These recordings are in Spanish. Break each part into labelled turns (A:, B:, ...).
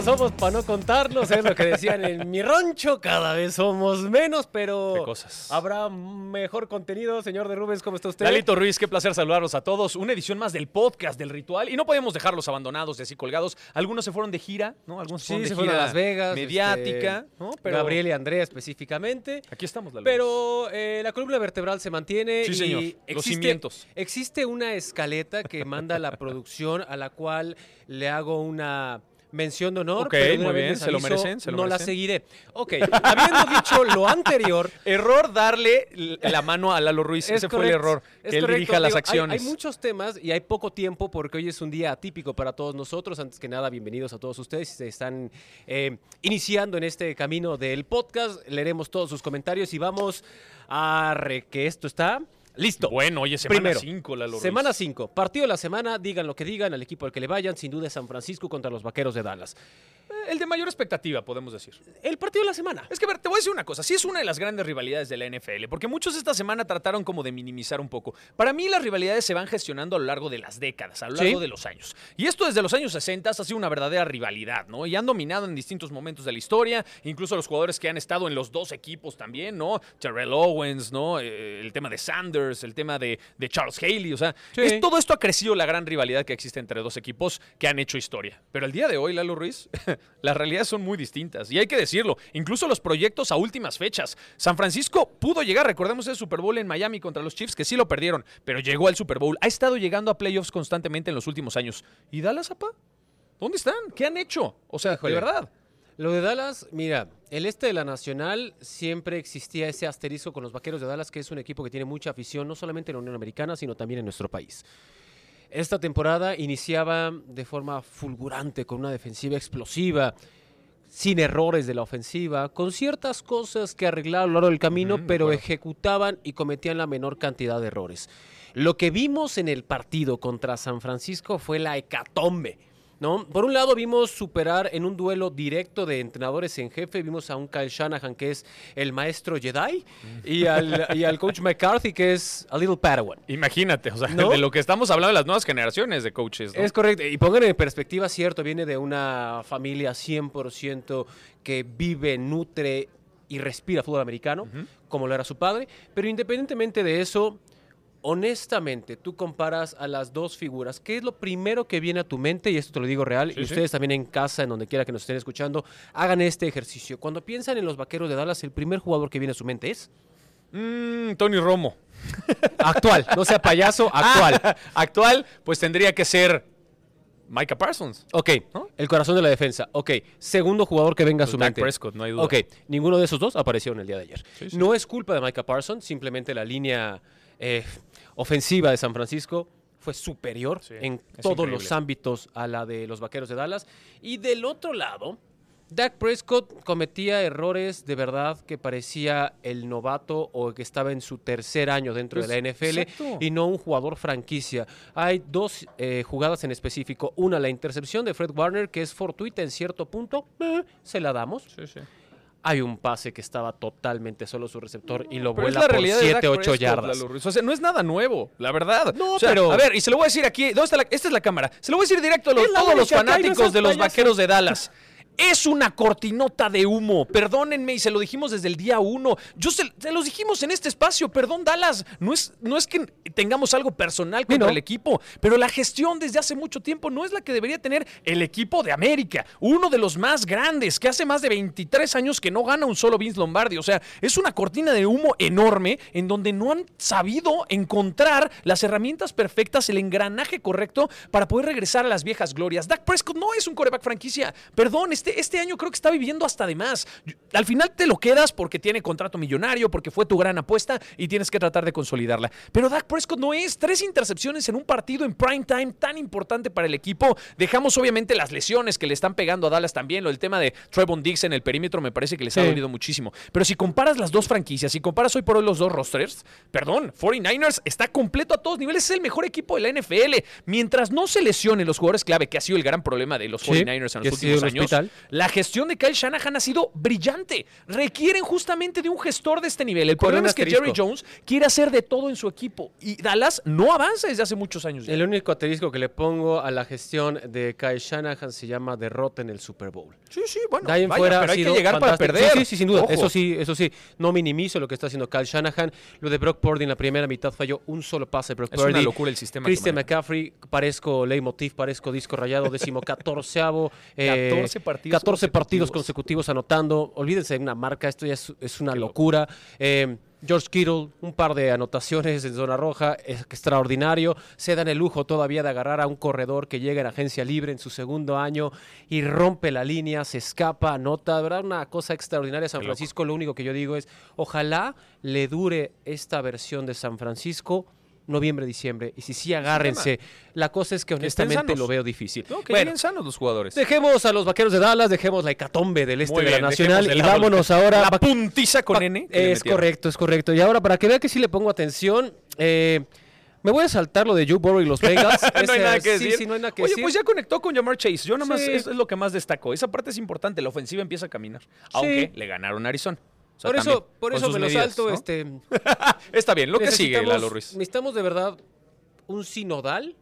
A: ¿Cuántos somos para no contarlos? Es lo que decían en mi rancho. Cada vez somos menos, pero
B: Qué cosas.
A: habrá mejor contenido. Señor de Rubens, ¿cómo está usted?
B: Lalito Ruiz, qué placer saludarlos a todos. Una edición más del podcast del ritual. Y no podemos dejarlos abandonados y así colgados. Algunos se fueron de gira, ¿no? Algunos
A: Sí,
B: fueron de
A: se
B: gira
A: fueron a Las Vegas.
B: mediática,
A: este,
B: ¿no? Pero
A: Gabriel y Andrea específicamente.
B: aquí estamos, Lalo.
A: Pero eh, la columna vertebral se mantiene.
B: Sí,
A: y
B: señor. Los cimientos.
A: Existe una escaleta que manda la producción a la cual le hago una mención de honor.
B: Ok,
A: pero
B: muy bien, se lo merecen, se lo
A: no la seguiré. Ok, habiendo dicho lo anterior,
B: Error darle la mano a Lalo Ruiz. Ese fue el error. Que él
A: correcto.
B: dirija las
A: hay-
B: acciones.
A: Hay, muchos temas y hay poco tiempo porque hoy es un día atípico para todos nosotros. Antes que nada, bienvenidos a todos ustedes. Si se están eh, iniciando en este camino del podcast, leeremos todos sus comentarios y vamos a re que esto está listo.
B: Bueno, oye, semana
A: Primero,
B: 5, Lalo Ruiz.
A: Semana 5. Partido de la semana, digan lo que digan, al equipo al que le vayan, sin duda San Francisco contra los Vaqueros de Dallas.
B: El de mayor expectativa, podemos decir.
A: El partido de la semana.
B: Es que, a ver, te voy a decir una cosa. Sí es una de las grandes rivalidades de la NFL, porque muchos esta semana trataron como de minimizar un poco. Para mí, las rivalidades se van gestionando a lo largo de las décadas, a lo largo
A: Sí.
B: de los años. Y esto desde los años 60 ha sido una verdadera rivalidad, ¿no? Y han dominado en distintos momentos de la historia, incluso los jugadores que han estado en los dos equipos también, ¿no? Terrell Owens, ¿no? Eh, el tema de Sanders, el tema de, de Charles Haley, o sea,
A: Sí.
B: es- todo esto ha crecido la gran rivalidad que existe entre dos equipos que han hecho historia. Pero el día de hoy, Lalo Ruiz, las realidades son muy distintas. Y hay que decirlo, incluso los proyectos a últimas fechas. San Francisco pudo llegar, recordemos ese Super Bowl en Miami contra los Chiefs, que sí lo perdieron, pero llegó al Super Bowl. Ha estado llegando a playoffs constantemente en los últimos años. ¿Y Dallas, apa? ¿Dónde están? ¿Qué han hecho? O sea,
A: Híjole.
B: de verdad.
A: Lo de Dallas, mira, el este de la Nacional siempre existía ese asterisco con los Vaqueros de Dallas, que es un equipo que tiene mucha afición, no solamente en la Unión Americana, sino también en nuestro país. Esta temporada iniciaba de forma fulgurante, con una defensiva explosiva, sin errores de la ofensiva, con ciertas cosas que arreglar a lo largo del camino, pero ejecutaban y cometían la menor cantidad de errores. Lo que vimos en el partido contra San Francisco fue la hecatombe. ¿No? Por un lado vimos superar en un duelo directo de entrenadores en jefe, vimos a un Kyle Shanahan que es el maestro Jedi y al, y al coach McCarthy que es a little Padawan.
B: Imagínate, o sea,
A: ¿No?
B: de lo que estamos hablando de las nuevas generaciones de coaches. ¿no?
A: Es correcto. Y pongan en perspectiva, cierto, viene de una familia 100% que vive, nutre y respira fútbol americano, como lo era su padre. Pero independientemente de eso, honestamente, tú comparas a las dos figuras. ¿Qué es lo primero que viene a tu mente? Y esto te lo digo real.
B: Sí,
A: y
B: sí.
A: ustedes también en casa, en donde quiera que nos estén escuchando, hagan este ejercicio. Cuando piensan en los vaqueros de Dallas, el primer jugador que viene a su mente es
B: Mm, Tony Romo.
A: actual. No sea payaso, actual.
B: Ah, actual, pues tendría que ser Micah Parsons.
A: Ok,
B: ¿No?
A: el corazón de la defensa. Ok, segundo jugador que venga a
B: Pues
A: su
B: Dak
A: mente.
B: Prescott, no hay duda.
A: Ok, ninguno de esos dos aparecieron el día de ayer.
B: Sí.
A: No es culpa de Micah Parsons, simplemente la línea eh, ofensiva de San Francisco fue superior
B: Sí,
A: en todos
B: increíble.
A: los ámbitos a la de los Vaqueros de Dallas. Y del otro lado, Dak Prescott cometía errores de verdad que parecía el novato o que estaba en su tercer año dentro
B: Pues,
A: de la NFL
B: exacto.
A: y no un jugador franquicia. Hay dos eh, jugadas en específico. Una, la intercepción de Fred Warner, que es fortuita en cierto punto, eh, se la damos.
B: Sí, sí.
A: Hay un pase que estaba totalmente solo su receptor y lo
B: Pero
A: vuela
B: la
A: por
B: realidad de
A: 7,
B: Dak
A: 8
B: Prescott,
A: yardas.
B: O sea, no es nada nuevo, la verdad.
A: No,
B: O sea,
A: pero-
B: A ver, y se lo voy a decir aquí. ¿Dónde está la, esta es la cámara. Se lo voy a decir directo a los- todos los
A: no
B: fanáticos de los vaqueros de Dallas. Es una cortinota de humo. Perdónenme, y se lo dijimos desde el día uno. Yo se, se los dijimos en este espacio. Perdón, Dallas. No es, no es que tengamos algo personal contra
A: no.
B: el equipo, pero la gestión desde hace mucho tiempo no es la que debería tener el equipo de América. Uno de los más grandes, que hace más de 23 años que no gana un solo Vince Lombardi. O sea, es una cortina de humo enorme en donde no han sabido encontrar las herramientas perfectas, el engranaje correcto para poder regresar a las viejas glorias. Dak Prescott no es un coreback franquicia. Perdón, este este, este año creo que está viviendo hasta de más. Al final te lo quedas porque tiene contrato millonario, porque fue tu gran apuesta y tienes que tratar de consolidarla. Pero Dak Prescott no es. Tres intercepciones en un partido en prime time tan importante para el equipo. Dejamos obviamente las lesiones que le están pegando a Dallas también. Lo del tema de Trevon Diggs en el perímetro me parece que les ha dolido muchísimo. Pero si comparas las dos franquicias, si comparas hoy por hoy los dos rosters, perdón, 49ers está completo a todos niveles. Es el mejor equipo de la NFL. Mientras no se lesionen los jugadores clave, que ha sido el gran problema de los
A: Sí,
B: 49ers en los últimos años,
A: hospital.
B: La gestión de Kyle Shanahan ha sido brillante. Requieren justamente de un gestor de este nivel. El
A: Con
B: problema es que Jerry. Jones quiere hacer de todo en su equipo y Dallas no avanza desde hace muchos años. ya.
A: El único asterisco que le pongo a la gestión de Kyle Shanahan se llama derrota en el Super Bowl.
B: Sí, sí, bueno, vaya,
A: fuera
B: pero
A: ha
B: hay que llegar para perder.
A: Sí, sí, sí, sin duda.
B: Ojo.
A: Eso sí, eso sí. No minimizo lo que está haciendo Kyle Shanahan. Lo de Brock Purdy en la primera mitad falló un solo pase Brock
B: Es
A: Purdy.
B: una locura el sistema.
A: Christian. McCaffrey, parezco leitmotiv, parezco disco rayado, décimo catorceavo. eh,
B: 14 partidos
A: 14 partidos
B: consecutivos.
A: anotando. Olvídense de una marca, esto ya es, es una locura. Eh, George Kittle, un par de anotaciones en zona roja, es extraordinario. Se dan el lujo todavía de agarrar a un corredor que llega en agencia libre en su segundo año y rompe la línea, se escapa, anota. Verdad, una cosa extraordinaria. San. Francisco, lo único que yo digo es, ojalá le dure esta versión de San Francisco noviembre, diciembre. Y si sí, agárrense. La cosa es que honestamente lo veo difícil.
B: No, que
A: Bueno,
B: sanos los jugadores.
A: Dejemos a los vaqueros de Dallas, dejemos la hecatombe del este de la Nacional
B: de
A: y vámonos ahora.
B: La puntiza con N.
A: Es correcto, es correcto. Y ahora, para que vea que sí le pongo atención, eh, me voy a saltar lo de Joe Burrow y los Vegas.
B: no hay
A: Ese-
B: nada que
A: sí,
B: decir.
A: sí, no hay nada que
B: Oye,
A: decir.
B: pues ya conectó con Jamar Chase. Yo nomás
A: Sí.
B: es, es lo que más destaco. Esa parte es importante. La ofensiva empieza a caminar. Aunque le ganaron a Arizona. O sea,
A: por eso, por eso me lo salto.
B: ¿no?
A: Este,
B: Está bien. Lo que sigue, Lalo Ruiz.
A: Necesitamos de verdad un sinodal.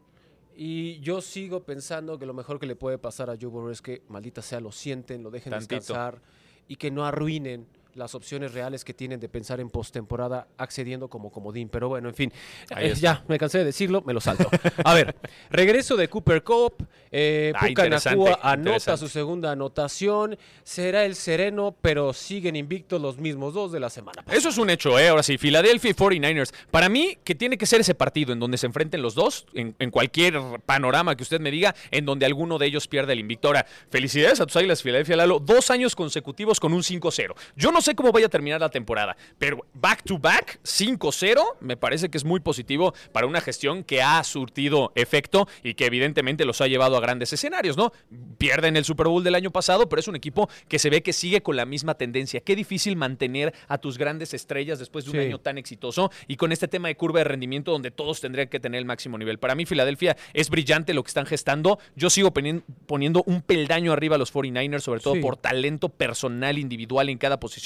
A: Y yo sigo pensando que lo mejor que le puede pasar a Joe Burrow es que, maldita sea, lo sienten, lo dejen
B: Tantito.
A: descansar y que no arruinen las opciones reales que tienen de pensar en postemporada accediendo como comodín. Pero bueno, en fin, eh, ya me cansé de decirlo, me lo salto. A ver, regreso de Cooper Cup. Eh,
B: Ah,
A: Puka
B: interesante,
A: Nacua anota su segunda anotación. Será el sereno, pero siguen invictos los mismos dos de la semana pasada.
B: Eso es un hecho, ¿eh? Ahora sí, Philadelphia y 49ers. Para mí, que tiene que ser ese partido en donde se enfrenten los dos, en, en cualquier panorama que usted me diga, en donde alguno de ellos pierda el invicto. Ahora, felicidades a tus águilas, Philadelphia, Lalo. Dos años consecutivos con un 5-0. Yo no sé cómo vaya a terminar la temporada, pero back to back, 5-0, me parece que es muy positivo para una gestión que ha surtido efecto y que evidentemente los ha llevado a grandes escenarios, ¿no? Pierden el Super Bowl del año pasado, pero es un equipo que se ve que sigue con la misma tendencia. Qué difícil mantener a tus grandes estrellas después de un
A: Sí.
B: año tan exitoso y con este tema de curva de rendimiento donde todos tendrían que tener el máximo nivel. Para mí, Filadelfia es brillante lo que están gestando. Yo sigo poniendo un peldaño arriba a los 49ers, sobre todo
A: Sí.
B: por talento personal, individual en cada posición.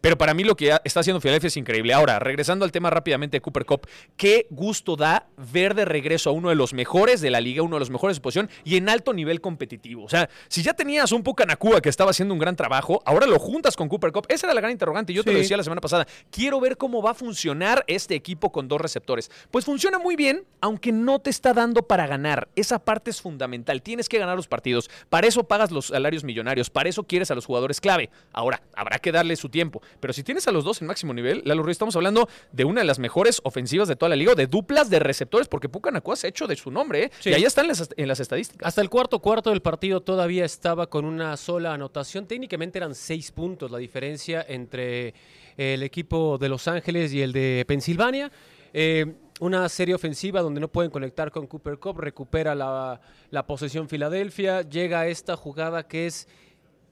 B: Pero para mí lo que está haciendo Filadelfia es increíble. Ahora, regresando al tema rápidamente de Cooper Cup, qué gusto da ver de regreso a uno de los mejores de la liga, uno de los mejores de su posición y en alto nivel competitivo. O sea, si ya tenías un Pucanacua que estaba haciendo un gran trabajo, ahora lo juntas con Cooper Cup. Esa era la gran interrogante. Yo te lo decía la semana pasada. Quiero ver cómo va a funcionar este equipo con dos receptores. Pues funciona muy bien, aunque no te está dando para ganar. Esa parte es fundamental. Tienes que ganar los partidos. Para eso pagas los salarios millonarios. Para eso quieres a los jugadores clave. Ahora, habrá que darle su tiempo. Pero si tienes a los dos en máximo nivel, Lalo Ruiz, estamos hablando de una de las mejores ofensivas de toda la liga, de duplas de receptores, porque Pucanacua se ha hecho de su nombre, ¿eh?
A: Sí.
B: Y ahí están las, en las estadísticas.
A: Hasta el cuarto cuarto del partido todavía estaba con una sola anotación. Técnicamente eran seis puntos la diferencia entre el equipo de Los Ángeles y el de Pensilvania. Eh, una serie ofensiva donde no pueden conectar con Cooper Cup, recupera la, la posesión Filadelfia, llega a esta jugada que es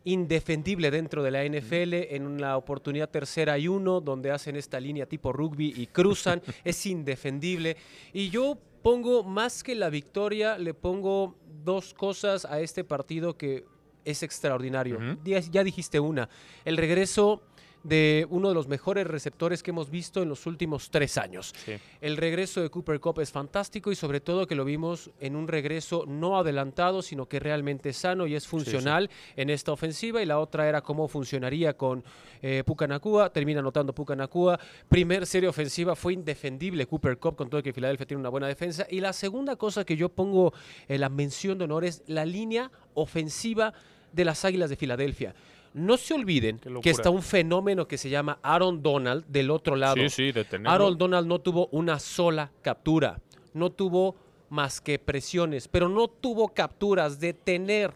A: indefendible dentro de la NFL en una oportunidad tercera y uno donde hacen esta línea tipo rugby y cruzan, es indefendible. Y yo pongo más que la victoria, le pongo dos cosas a este partido que es extraordinario. Ya dijiste una, el regreso de uno de los mejores receptores que hemos visto en los últimos tres años. El regreso de Cooper Cup es fantástico y sobre todo que lo vimos en un regreso no adelantado, sino que realmente sano y es funcional en esta ofensiva. Y la otra era cómo funcionaría con eh, Pucanacua. Termina anotando Pucanacua. Primer serie ofensiva fue indefendible Cooper Cup, con todo que Filadelfia tiene una buena defensa. Y la segunda cosa que yo pongo en la mención de honor es la línea ofensiva de las Águilas de Filadelfia. No se olviden que está un fenómeno que se llama Aaron Donald del otro lado.
B: Sí, sí, de tenerlo.
A: Aaron Donald no tuvo una sola captura, no tuvo más que presiones, pero no tuvo capturas de tener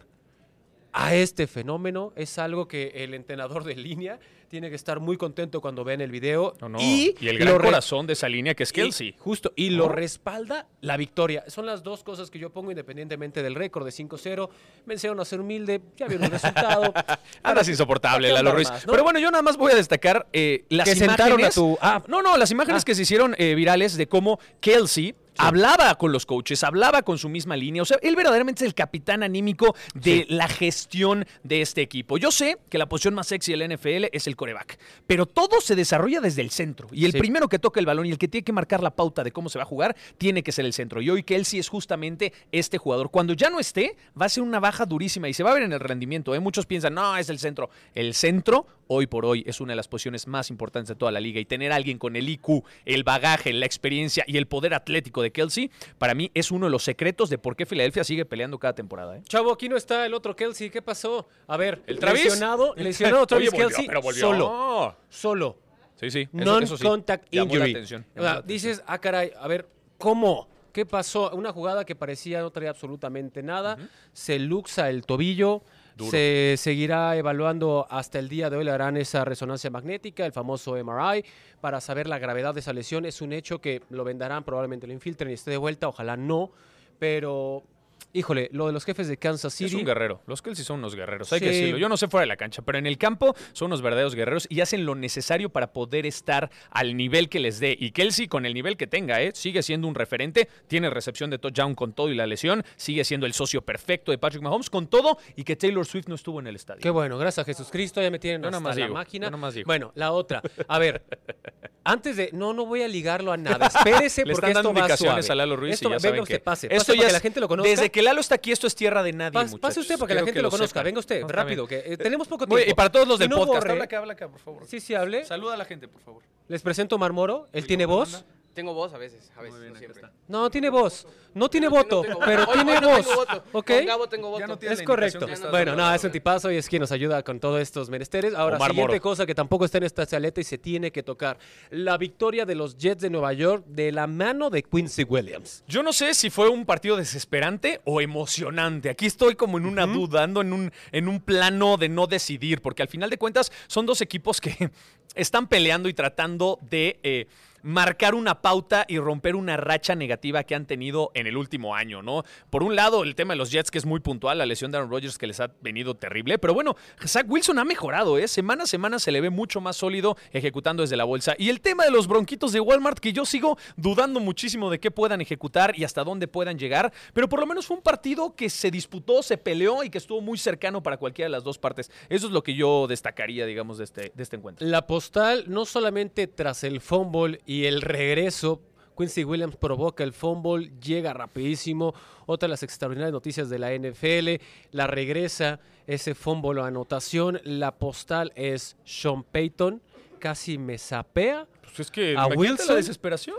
A: a este fenómeno. Es algo que el entrenador de línea tiene que estar muy contento cuando ven el video.
B: No, no.
A: Y,
B: Y, el gran corazón de esa línea que es
A: y-
B: Kelsey.
A: justo, y lo respalda la victoria. Son las dos cosas que yo pongo independientemente del récord de 5-0. Me enseñaron a ser humilde, ya vieron el resultado.
B: Andas insoportable,
A: ¿para qué
B: Lalo Ruiz.
A: más, no?
B: Pero bueno, yo nada más voy a destacar eh, las
A: Que
B: imágenes.
A: sentaron a tu- ah.
B: no, no, las imágenes
A: Ah.
B: que se hicieron eh, virales de cómo Kelsey. Hablaba con los coaches, hablaba con su misma línea. O sea, él verdaderamente es el capitán anímico de la gestión de este equipo. Yo sé que la posición más sexy del NFL es el coreback, pero todo se desarrolla desde el centro. Y el
A: Sí.
B: primero que toca el balón y el que tiene que marcar la pauta de cómo se va a jugar tiene que ser el centro. Y hoy Kelsey es justamente este jugador. Cuando ya no esté, va a ser una baja durísima y se va a ver en el rendimiento. ¿eh? Muchos piensan, no, es el centro. El centro, hoy por hoy, es una de las posiciones más importantes de toda la liga. Y tener a alguien con el IQ, el bagaje, la experiencia y el poder atlético de Kelsey, para mí es uno de los secretos de por qué Filadelfia sigue peleando cada temporada. ¿eh?
A: Chavo, aquí no está el otro Kelsey. ¿Qué pasó? A ver,
B: ¿El Travis?
A: lesionado, lesionado Travis
B: Oye, volvió,
A: Kelsey
B: pero volvió.
A: solo. Solo.
B: Sí, sí.
A: Non-contact injury.
B: atención,
A: O sea, dices, ah, caray, a ver, ¿cómo? ¿Qué pasó? Una jugada que parecía no traía absolutamente nada. Se luxa el tobillo. Se seguirá evaluando hasta el día de hoy. Le harán esa resonancia magnética, el famoso MRI, para saber la gravedad de esa lesión. Es un hecho que lo vendarán, probablemente lo infiltren y esté de vuelta. Ojalá no. Pero, híjole, lo de los jefes de Kansas City.
B: Es un guerrero. Los Kelsey son unos guerreros, hay que decirlo. Yo no sé fuera de la cancha, pero en el campo son unos verdaderos guerreros y hacen lo necesario para poder estar al nivel que les dé. Y Kelsey, con el nivel que tenga, ¿eh? sigue siendo un referente, tiene recepción de touchdown con todo y la lesión, sigue siendo el socio perfecto de Patrick Mahomes con todo y que Taylor Swift no estuvo en el estadio.
A: Qué bueno, gracias a Jesucristo, ya me tienen
B: Yo
A: hasta
B: nomás
A: la
B: digo,
A: máquina. Bueno, la otra. A ver, antes de... No, no voy a ligarlo a nada. Espérese
B: Le
A: porque
B: están dando
A: esto va
B: indicaciones
A: suave.
B: a Lalo Ruiz
A: Esto
B: y ya
A: va-
B: saben
A: venga usted,
B: que
A: pase. pase para que la gente lo conozca.
B: Desde que Lalo está aquí, esto es tierra de nadie,
A: Pas- pase usted para que la
B: Quiero
A: gente lo conozca.
B: sepan.
A: Venga usted,
B: No, está
A: rápido,
B: bien.
A: que eh, tenemos poco tiempo.
B: Y para todos los del
A: no
B: podcast,
A: borre.
B: habla acá, habla acá, por favor.
A: Sí, sí, hable.
B: Saluda a la gente, por favor.
A: Les presento Marmoro. Él tiene voz.
C: Tengo voz a veces, a veces, no siempre.
A: No, tiene voz. No tiene
C: No
A: voto,
C: tengo-
A: pero
C: hoy-
A: tiene
C: no
A: voz.
C: tengo voto.
A: ¿Ok?
C: Con Gabo tengo voto.
B: Ya no
A: Es correcto. Bueno, no, es un tipazo y es quien nos ayuda con todos estos menesteres. Ahora,
B: Omar
A: siguiente
B: Moro.
A: cosa que tampoco está en esta saleta y se tiene que tocar. La victoria de los Jets de Nueva York de la mano de Quincy Williams.
B: Yo no sé si fue un partido desesperante o emocionante. Aquí estoy como en una duda, ando en un, en un plano de no decidir, porque al final de cuentas son dos equipos que están peleando y tratando de eh, marcar una pauta y romper una racha negativa que han tenido en el último año, ¿no? Por un lado, el tema de los Jets, que es muy puntual, la lesión de Aaron Rodgers que les ha venido terrible, pero bueno, Zach Wilson ha mejorado, ¿eh? Semana a semana se le ve mucho más sólido ejecutando desde la bolsa. Y el tema de los bronquitos de Walmart, que yo sigo dudando muchísimo de qué puedan ejecutar y hasta dónde puedan llegar, pero por lo menos fue un partido que se disputó, se peleó y que estuvo muy cercano para cualquiera de las dos partes. Eso es lo que yo destacaría, digamos, de este, de este encuentro.
A: La postal, no solamente tras el fumble y el regreso, Quincy Williams provoca el fumble, llega rapidísimo. Otra de las extraordinarias noticias de la NFL, la regresa ese fumble o anotación. La postal es Sean Payton, casi me sapea.
B: Pues es que
A: ¿A Wilson?
B: la desesperación.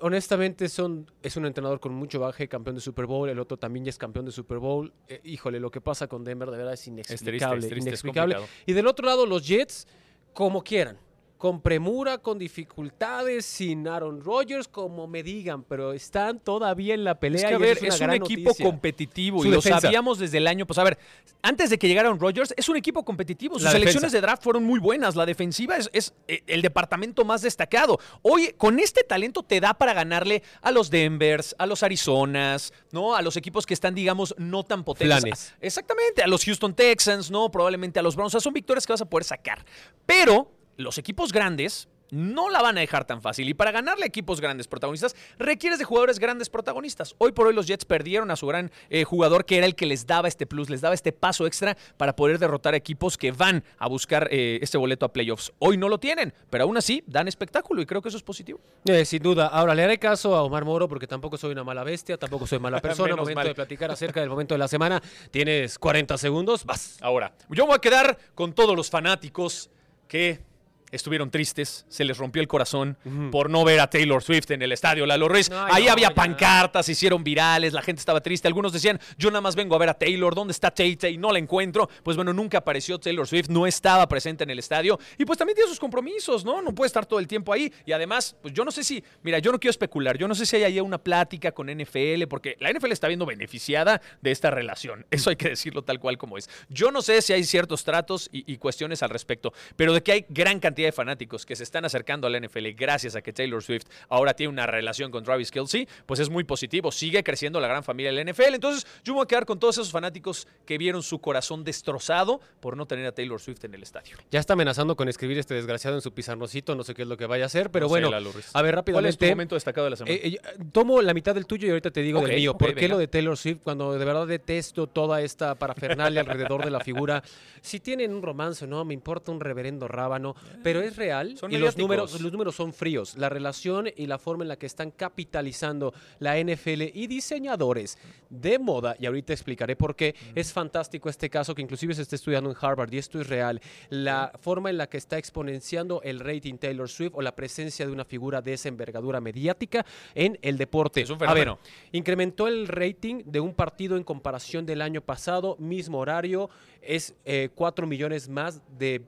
A: Honestamente, son, es un entrenador con mucho baje, campeón de Super Bowl. El otro también ya es campeón de Super Bowl. Eh, híjole, lo que pasa con Denver de verdad es inexplicable.
B: es triste, es
A: inexplicable. y del otro lado, los Jets, como quieran. Con premura, con dificultades, sin Aaron Rodgers, como me digan, pero están todavía en la pelea.
B: Es que, a ver,
A: es,
B: un equipo
A: noticia.
B: competitivo
A: Su
B: y lo
A: defensa.
B: sabíamos desde el año. Pues a ver, antes de que llegaron Rodgers, es un equipo competitivo. Sus selecciones de draft fueron muy buenas. La defensiva es, es, eh, el departamento más destacado. Hoy, con este talento, te da para ganarle a los Denvers, a los Arizonas, ¿no? A los equipos que están, digamos, no tan potentes. Exactamente, a los Houston Texans, ¿no? Probablemente a los Browns. O sea, son victorias que vas a poder sacar. Pero los equipos grandes no la van a dejar tan fácil. Y para ganarle a equipos grandes protagonistas, requieres de jugadores grandes protagonistas. Hoy por hoy los Jets perdieron a su gran eh, jugador, que era el que les daba este plus, les daba este paso extra para poder derrotar a equipos que van a buscar eh, este boleto a playoffs. Hoy no lo tienen, pero aún así dan espectáculo y creo que eso es positivo.
A: Eh, sin duda. Ahora, le haré caso a Omar Moro porque tampoco soy una mala bestia, tampoco soy mala persona. Momento
B: mal.
A: de platicar acerca del momento de la semana. Tienes 40 segundos, vas.
B: Ahora, yo me voy a quedar con todos los fanáticos que estuvieron tristes, se les rompió el corazón por no ver a Taylor Swift en el estadio Lalo Ruiz. Ahí
A: no,
B: había pancartas, se hicieron virales, la gente estaba triste. Algunos decían, yo nada más vengo a ver a Taylor, ¿dónde está Tay Tay? No la encuentro. Pues bueno, nunca apareció Taylor Swift, no estaba presente en el estadio. Y pues también tiene sus compromisos, ¿no? No puede estar todo el tiempo ahí. Y además, pues yo no sé si, mira, yo no quiero especular, yo no sé si hay ahí una plática con NFL, porque la NFL está viendo beneficiada de esta relación. Eso hay que decirlo tal cual como es. Yo no sé si hay ciertos tratos y, y cuestiones al respecto, pero de que hay gran cantidad de fanáticos que se están acercando a la NFL gracias a que Taylor Swift ahora tiene una relación con Travis Kelsey, pues es muy positivo. Sigue creciendo la gran familia de la NFL. Entonces, yo me voy a quedar con todos esos fanáticos que vieron su corazón destrozado por no tener a Taylor Swift en el estadio.
A: Ya está amenazando con escribir este desgraciado en su pizarrocito, no sé qué es lo que vaya a hacer, pero
B: No
A: bueno, a ver
B: ¿Cuál es tu
A: rápidamente.
B: momento destacado de la semana?
A: Eh, eh, tomo la mitad del tuyo y ahorita te digo del mío. ¿Por qué
B: venga.
A: lo de Taylor Swift cuando de verdad detesto toda esta parafernalia alrededor de la figura? Si tienen un romance, no, me importa un reverendo rábano, pero es real
B: Son
A: y los números, los números son fríos. La relación y la forma en la que están capitalizando la NFL y diseñadores de moda, y ahorita explicaré por qué, es fantástico este caso que inclusive se está estudiando en Harvard y esto es real. La forma en la que está exponenciando el rating Taylor Swift o la presencia de una figura de esa envergadura mediática en el deporte.
B: Es un
A: A ver, incrementó el rating de un partido en comparación del año pasado, mismo horario, es 4 millones más de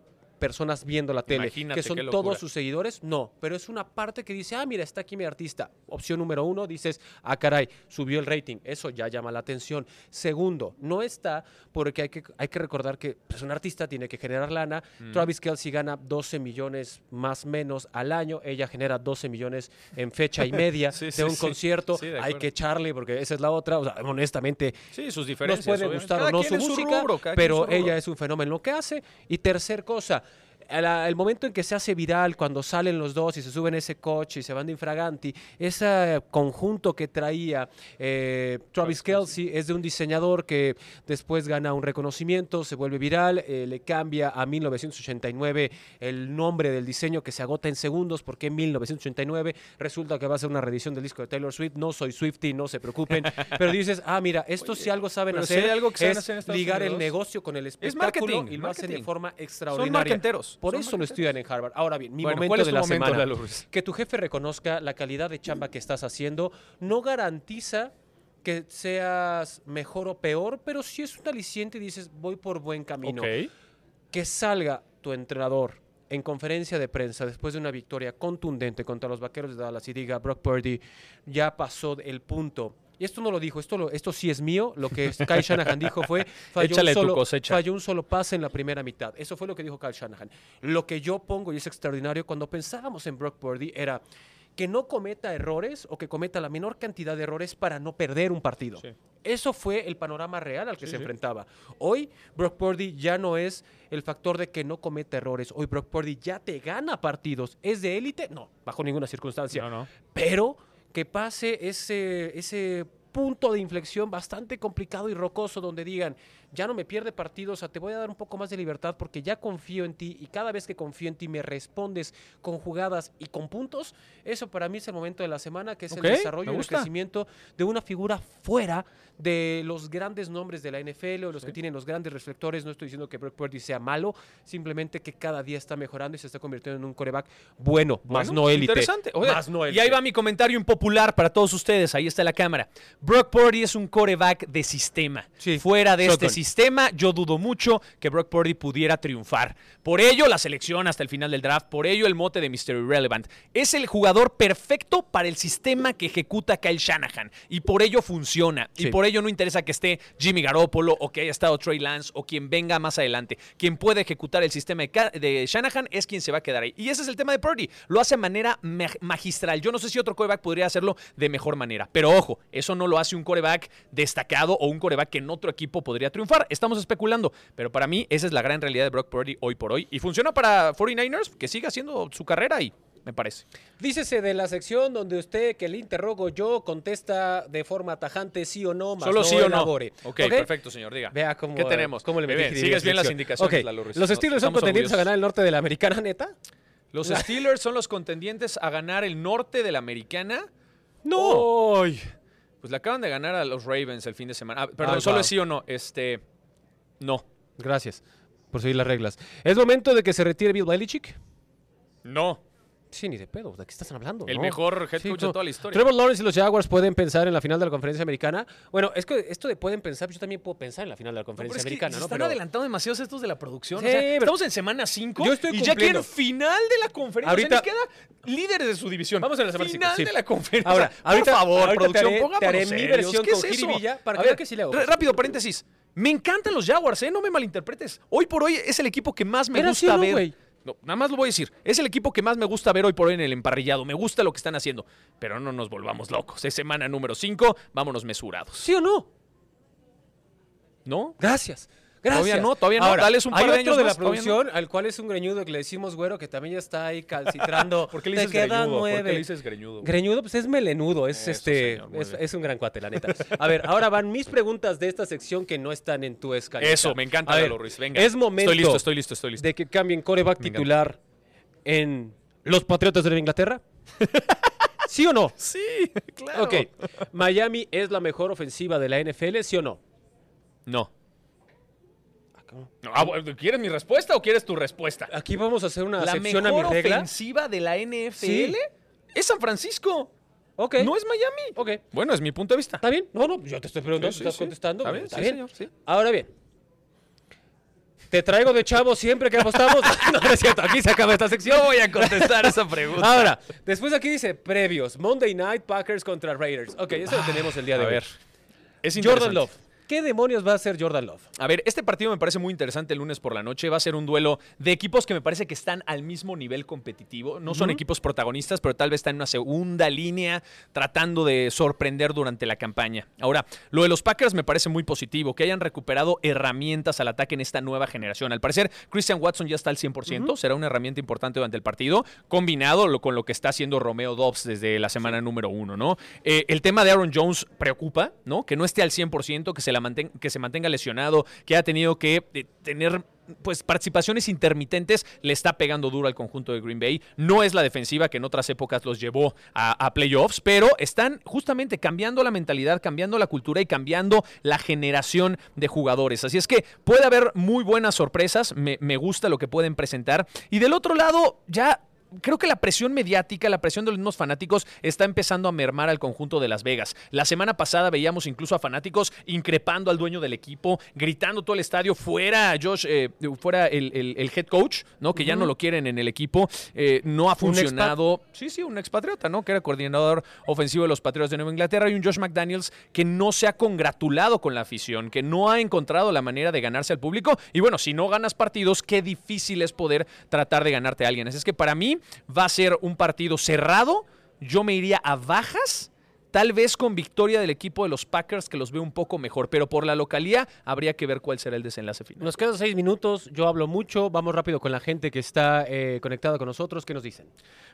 A: personas viendo la tele,
B: Imagínate
A: que son todos sus seguidores, no, pero es una parte que dice, ah, mira, está aquí mi artista. Opción número uno, dices, ah, caray, subió el rating, eso ya llama la atención. Segundo, no está porque hay que, hay que recordar que pues, un artista tiene que generar lana.
B: Mm.
A: Travis Kelsey gana 12 millones más menos al año, ella genera 12 millones en fecha y media
B: Sí,
A: de
B: sí,
A: un
B: sí.
A: concierto.
B: De
A: hay que echarle, porque esa es la otra, o sea, honestamente,
B: Sí, sus
A: nos
B: diferencias.
A: puede
B: obviamente.
A: gustar
B: Cada
A: o no su música,
B: rubro,
A: pero ella es un fenómeno en lo que hace. Y tercer cosa, la- el momento en que se hace viral, cuando salen los dos y se suben ese coche y se van de infraganti, ese conjunto que traía eh, Travis Kelsey es de un diseñador que después gana un reconocimiento, se vuelve viral, eh, le cambia a 1989 el nombre del diseño que se agota en segundos, porque en 1989 resulta que va a ser una reedición del disco de Taylor Swift. No soy Swifty, no se preocupen, pero dices, ah, mira, esto si algo saben
B: si
A: hacer
B: hay algo que saben
A: es
B: hacer
A: ligar el negocio con el espectáculo
B: marketing,
A: y lo hacen de
B: marketing.
A: forma
B: Son
A: extraordinaria. Por eso lo estudian en Harvard. Ahora bien, mi
B: Bueno,
A: momento
B: ¿cuál es
A: de la
B: momento,
A: semana. Que tu jefe reconozca la calidad de chamba que estás haciendo no garantiza que seas mejor o peor, pero si es un aliciente y dices, voy por buen camino. Que salga tu entrenador en conferencia de prensa después de una victoria contundente contra los Vaqueros de Dallas y diga, Brock Purdy ya pasó el punto. Y esto no lo dijo, esto, lo- esto sí es mío. Lo que Kyle Shanahan dijo fue, falló
B: Échale
A: un,
B: tu
A: solo,
B: cosecha.
A: falló un solo pase en la primera mitad. Eso fue lo que dijo Kyle Shanahan. Lo que yo pongo, y es extraordinario, cuando pensábamos en Brock Purdy era que no cometa errores o que cometa la menor cantidad de errores para no perder un partido.
B: Sí.
A: Eso fue el panorama real al que
B: Sí,
A: se
B: sí.
A: enfrentaba. Hoy Brock Purdy ya no es el factor de que no cometa errores. Hoy Brock Purdy ya te gana partidos. ¿Es de élite? No, bajo ninguna circunstancia.
B: No, no.
A: Pero que pase ese, ese punto de inflexión bastante complicado y rocoso donde digan, ya no me pierde partidos, o sea, te voy a dar un poco más de libertad porque ya confío en ti y cada vez que confío en ti me respondes con jugadas y con puntos. Eso para mí es el momento de la semana, que es el desarrollo y el crecimiento de una figura fuera de los grandes nombres de la NFL o los que tienen los grandes reflectores. No estoy diciendo que Brock Purdy sea malo, simplemente que cada día está mejorando y se está convirtiendo en un coreback bueno, más
B: Bueno,
A: no élite.
B: Interesante. Oye,
A: Más no
B: y
A: élite.
B: ahí va mi comentario impopular para todos ustedes. Ahí está la cámara. Brock Purdy es un coreback de sistema.
A: Sí.
B: Fuera de este. Sistema, yo dudo mucho que Brock Purdy pudiera triunfar. Por ello, la selección hasta el final del draft. Por ello, el mote de Mr. Irrelevant. Es el jugador perfecto para el sistema que ejecuta Kyle Shanahan. Y por ello funciona. Y por ello no interesa que esté Jimmy Garoppolo o que haya estado Trey Lance o quien venga más adelante. Quien puede ejecutar el sistema de, Shanahan es quien se va a quedar ahí. Y ese es el tema de Purdy. Lo hace de manera ma- magistral. Yo no sé si otro coreback podría hacerlo de mejor manera. Pero ojo, eso no lo hace un coreback destacado o un coreback que en otro equipo podría triunfar. Estamos especulando. Pero para mí, esa es la gran realidad de Brock Purdy hoy por hoy. Y funciona para 49ers, que siga haciendo su carrera ahí, me parece.
A: Dícese de la sección donde usted que le interrogo yo contesta de forma tajante sí o no, más
B: Solo
A: no
B: sí o no.
A: elabore.
B: Ok, perfecto, señor. Diga.
A: Vea cómo,
B: ¿Qué tenemos?
A: cómo le
B: bien, Sigues bien las indicaciones,
A: Ok,
B: Lalo Ruiz.
A: Los Steelers son contendientes a ganar el norte de la americana, neta.
B: Los Steelers son los contendientes a ganar el norte de la americana.
A: No.
B: ¡Ay! Pues le acaban de ganar a los Ravens el fin de semana. Ah, perdón, solo
A: wow.
B: es sí o no. Este. No.
A: Gracias por seguir las reglas. ¿Es momento de que se retire Bill Belichick?
B: No.
A: Sí, ni de pedo. ¿De qué estás hablando?
B: El
A: no?
B: mejor head
A: Sí,
B: coach
A: no.
B: de toda la historia.
A: Trevor Lawrence y los Jaguars pueden pensar en la final de la conferencia americana. Bueno, es que esto de pueden pensar, yo también puedo pensar en la final de la
B: No, pero
A: conferencia
B: es que
A: americana,
B: se
A: ¿no?
B: están
A: Pero
B: adelantando demasiados estos de la producción.
A: Sí,
B: o sea,
A: pero-
B: estamos en semana 5
A: Yo estoy
B: y ya quieren
A: cumpliendo.
B: final de la conferencia.
A: Ahorita-
B: o sea, queda líderes de su división.
A: Vamos a la semana
B: Final
A: cinco, sí.
B: de la conferencia.
A: Ahora,
B: por
A: ahorita-
B: favor,
A: ahorita te
B: producción,
A: haré- te haré mi versión
B: ¿Qué
A: con
B: es eso?
A: Villa para
B: A ver,
A: que sí le hago.
B: Rápido, paréntesis. Me encantan los Jaguars, ¿eh? No me malinterpretes. Hoy por hoy es el equipo que más me
A: Era
B: gusta
A: así, ¿no,
B: ver. No, nada más lo voy a decir. Es el equipo que más me gusta ver hoy por hoy en el emparrillado. Me gusta lo que están haciendo. Pero no nos volvamos locos. Es semana número 5. Vámonos mesurados.
A: ¿Sí o no?
B: ¿No?
A: Gracias. Gracias.
B: Todavía no, todavía no.
A: Ahora,
B: Dales un par
A: hay
B: de
A: otro
B: años
A: de la
B: más, todavía no.
A: producción al cual es un greñudo que le decimos güero que también ya está ahí calcitrando.
B: ¿Por qué le
A: Te
B: dices
A: quedan
B: greñudo? ¿Por qué le dices greñudo?
A: Greñudo, pues es melenudo, es
B: Eso,
A: este,
B: señor,
A: es, un gran cuate, la neta. A ver, ahora van mis preguntas de esta sección que no están en tu escaleta.
B: Eso, me encanta,
A: A ver,
B: Lalo Ruiz. Venga.
A: Es momento
B: Estoy listo, estoy listo, estoy listo.
A: de que cambien coreback titular en los Patriotas de Inglaterra. ¿Sí o no?
B: Sí, claro.
A: Ok. Miami es la mejor ofensiva de la NFL, ¿sí o no?
B: No. No, ah, ¿Quieres mi respuesta o quieres tu respuesta?
A: Aquí vamos a hacer una
B: La
A: sección a mi
B: mejor
A: regla.
B: ofensiva de la NFL
A: Sí.
B: es San Francisco.
A: Ok.
B: No es Miami.
A: Ok.
B: Bueno, es mi punto de vista.
A: ¿Está bien? No, no, yo te estoy preguntando,
B: Sí,
A: tú
B: sí,
A: estás
B: sí.
A: contestando.
B: Está bien,
A: Está
B: sí,
A: bien.
B: señor, sí.
A: Ahora bien. Te traigo de chavo siempre que apostamos. no, no es cierto. Aquí se acaba esta sección.
B: No voy a contestar esa pregunta.
A: Ahora, después aquí dice previos. Monday Night Packers contra Raiders. Ok, eso lo tenemos el día de
B: a
A: hoy.
B: ver. Es
A: Jordan. Love. ¿Qué demonios va a hacer Jordan Love?
B: A ver, este partido me parece muy interesante el lunes por la noche. Va a ser un duelo de equipos que me parece que están al mismo nivel competitivo. No son equipos protagonistas, pero tal vez están en una segunda línea tratando de sorprender durante la campaña. Ahora, lo de los Packers me parece muy positivo, que hayan recuperado herramientas al ataque en esta nueva generación. Al parecer, Christian Watson ya está al 100%, será una herramienta importante durante el partido, combinado con lo que está haciendo Romeo Dobbs desde la semana número uno, ¿no? Eh, el tema de Aaron Jones preocupa, ¿no? Que no esté al 100%, que se, que se mantenga lesionado, que ha tenido que eh, tener pues participaciones intermitentes le está pegando duro al conjunto de Green Bay. No es la defensiva que en otras épocas los llevó a, playoffs, pero están justamente cambiando la mentalidad, cambiando la cultura y cambiando la generación de jugadores. Así es que puede haber muy buenas sorpresas, me gusta lo que pueden presentar. Y del otro lado, ya creo que la presión mediática, la presión de los mismos fanáticos está empezando a mermar al conjunto de Las Vegas. La semana pasada veíamos incluso a fanáticos increpando al dueño del equipo, gritando todo el estadio, fuera Josh, eh, fuera el, el- el head coach, ¿no? Que ya no lo quieren en el equipo. Eh, no ha funcionado. Sí, sí, un expatriota, ¿no? Que era coordinador ofensivo de los Patriotas de Nueva Inglaterra y un Josh McDaniels que no se ha congratulado con la afición, que no ha encontrado la manera de ganarse al público. Y bueno, si no ganas partidos, qué difícil es poder tratar de ganarte a alguien. Así es que para mí va a ser un partido cerrado. Yo me iría a bajas. Tal vez con victoria del equipo de los Packers, que los veo un poco mejor, pero por la localía habría que ver cuál será el desenlace final.
A: Nos quedan seis minutos, yo hablo mucho, vamos rápido con la gente que está eh, conectada con nosotros. ¿Qué nos dicen?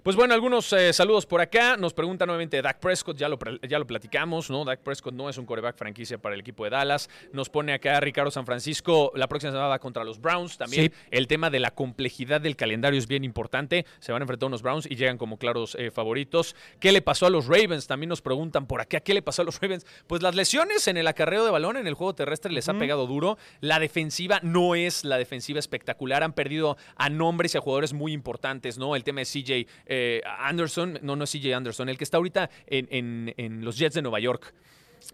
B: Pues bueno, algunos eh, saludos por acá. Nos pregunta nuevamente Dak Prescott, ya lo, ya lo platicamos, ¿no? Dak Prescott no es un coreback franquicia para el equipo de Dallas. Nos pone acá Ricardo San Francisco, la próxima semana va contra los Browns. También
A: Sí.
B: el tema de la complejidad del calendario es bien importante. Se van a enfrentar unos Browns y llegan como claros eh, favoritos. ¿Qué le pasó a los Ravens? También nos preguntan por acá, ¿qué le pasó a los Ravens? Pues las lesiones en el acarreo de balón, en el juego terrestre, les ha pegado duro. La defensiva no es la defensiva espectacular. Han perdido a nombres y a jugadores muy importantes, ¿no? El tema de CJ eh, Anderson, no, no es CJ Anderson, el que está ahorita en, en- en los Jets de Nueva York.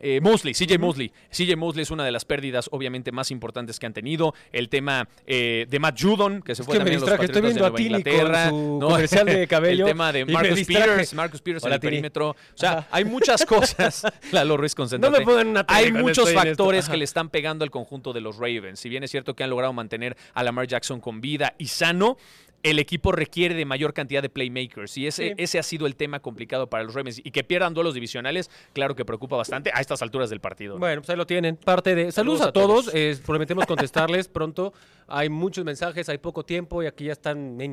B: Eh, Mosley, CJ Mosley. CJ Mosley es una de las pérdidas, obviamente, más importantes que han tenido. El tema eh, de Matt Judon, que se fue
A: que
B: también a los
A: distraje, estoy
B: Patriotas de
A: viendo a
B: Nueva
A: Tini con
B: Inglaterra.
A: su comercial de cabello
B: El tema de Marcus. Peters, Marcus Peters
A: Hola,
B: en el
A: Tini.
B: perímetro. O sea,
A: Ajá.
B: hay muchas cosas. Lalo Ruiz.
A: No me una tele
B: Hay muchos factores que le están pegando al conjunto de los Ravens. Si bien es cierto que han logrado mantener a Lamar Jackson con vida y sano, el equipo requiere de mayor cantidad de playmakers y ese,
A: Sí.
B: ese ha sido el tema complicado para los Ravens. Y que pierdan duelos divisionales, claro que preocupa bastante a estas alturas del partido.
A: Bueno, pues ahí lo tienen. Parte de. Saludos,
B: Saludos
A: a
B: a
A: todos.
B: todos.
A: eh, prometemos contestarles pronto. Hay muchos mensajes, hay poco tiempo y aquí ya están.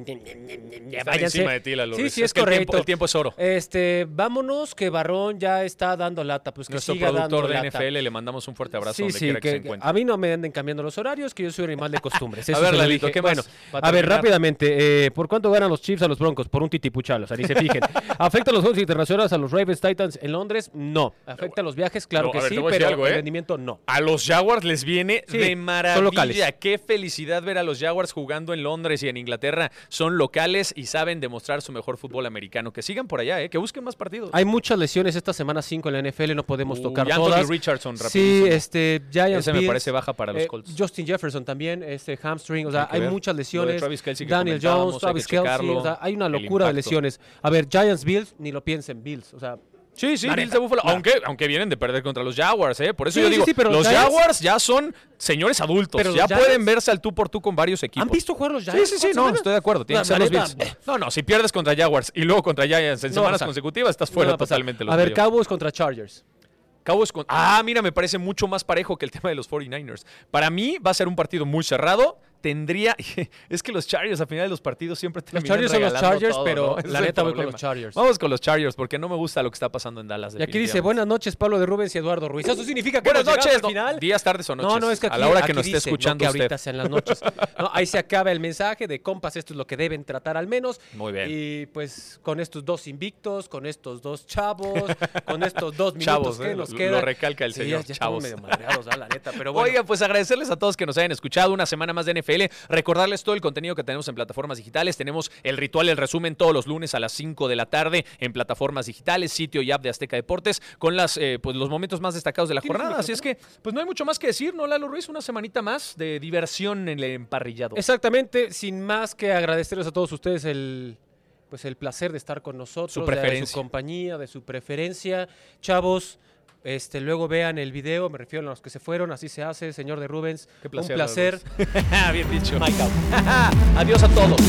A: Ya váyanse.
B: encima de ti, Lalo
A: Sí, sí, es,
B: que el
A: correcto.
B: tiempo- el tiempo es oro.
A: Este, vámonos, que Barrón ya está dando lata. Pues que
B: Nuestro
A: siga
B: productor
A: dando
B: de
A: lata.
B: NFL, le mandamos un fuerte abrazo
A: Sí,
B: donde
A: sí,
B: quiera que,
A: que,
B: se encuentre.
A: a mí no me anden cambiando los horarios, que yo soy un animal de costumbres.
B: A ver, Lalito. ¿qué
A: Bueno,
B: más?
A: A ver, rápidamente. Eh, ¿por cuánto ganan los Chiefs a los Broncos? Por un titipuchalo, o sea, ni se fijen. ¿Afecta a los juegos internacionales a los Ravens Titans en Londres? No. ¿Afecta a los viajes? Claro
B: No,
A: que
B: ver,
A: sí, pero
B: algo,
A: el
B: ¿eh?
A: rendimiento no.
B: A los Jaguars les viene
A: Sí,
B: de maravilla. Qué felicidad ver a los Jaguars jugando en Londres y en Inglaterra. Son locales y saben demostrar su mejor fútbol americano. Que sigan por allá, ¿eh? que busquen más partidos.
A: Hay muchas lesiones esta semana 5 en la NFL, no podemos tocar
B: Anthony
A: todas.
B: Richardson,
A: Sí,
B: rapidísimo.
A: este, Giants
B: Ese me parece baja para los
A: eh,
B: Colts.
A: Justin Jefferson también, este hamstring, o sea,
B: Hay
A: hay muchas lesiones. Daniel Jones, Travis Kelsey,
B: checarlo,
A: o sea, hay una locura de lesiones. A ver, Giants Bills, ni lo piensen, Bills, o sea,
B: Sí, sí, Bills de Buffalo.
A: claro.
B: Aunque, aunque vienen de perder contra los Jaguars, ¿eh? Por eso
A: Sí,
B: yo
A: sí,
B: digo,
A: sí, pero
B: los Jaguars ya son señores adultos.
A: Pero
B: ya pueden verse al tú por tú con varios equipos.
A: ¿han visto jugar los
B: Sí,
A: Giants?
B: sí, sí,
A: ¿Cuántas
B: no,
A: semanas?
B: estoy de acuerdo. Tienen
A: La
B: que ser los Bills. No, no, si pierdes contra Jaguars y luego contra Giants en
A: No
B: semanas consecutivas, estás
A: No
B: fuera
A: pasar.
B: totalmente. los
A: A ver. Cowboys contra Chargers.
B: Cowboys con... Ah, mira, me parece mucho más parejo que el tema de los 49ers. Para mí va a ser un partido muy cerrado. Tendría... Es que los Chargers al final de los partidos siempre
A: Los
B: terminan
A: Chargers son los Chargers,
B: todo,
A: pero la neta voy con los Chargers.
B: Vamos con los Chargers porque no me gusta lo que está pasando en Dallas.
A: Y aquí dice, buenas noches, Pablo de Rubens y Eduardo Ruiz. ¿Eso significa que
B: Buenas noches.
A: al
B: no,
A: final?
B: días, tardes o noches.
A: No, no, es que aquí,
B: a la hora que nos esté escuchando
A: no, que ahorita sean las noches. No, ahí se acaba el mensaje de compas, esto es lo que deben tratar al menos.
B: Muy bien.
A: Y pues con estos dos invictos, con estos dos chavos, con estos dos minutos
B: Chavos,
A: que
B: eh,
A: nos quedan.
B: lo recalca el
A: Sí,
B: señor,
A: ya, ya
B: chavos.
A: estamos medio madreados, la neta, pero bueno.
B: Oiga, pues agradecerles a todos que nos hayan escuchado una semana más de NFL. Recordarles todo el contenido que tenemos en plataformas digitales. Tenemos el ritual, el resumen todos los lunes a las 5 de la tarde en plataformas digitales, sitio y app de Azteca Deportes, con las, eh, pues, los momentos más destacados de la
A: ¿Tienes
B: jornada. Así es que, pues no hay mucho más que decir, ¿no, Lalo Ruiz? Una semanita más de diversión en el emparrillado.
A: Exactamente, sin más que agradecerles a todos ustedes el pues el placer de estar con nosotros,
B: Su
A: de su compañía, de su preferencia. Chavos, este luego vean el video, me refiero a los que se fueron, así se hace, señor de Rubens.
B: Qué
A: Un
B: placer,
A: placer.
B: Bien dicho.
A: Out.
B: Adiós a todos.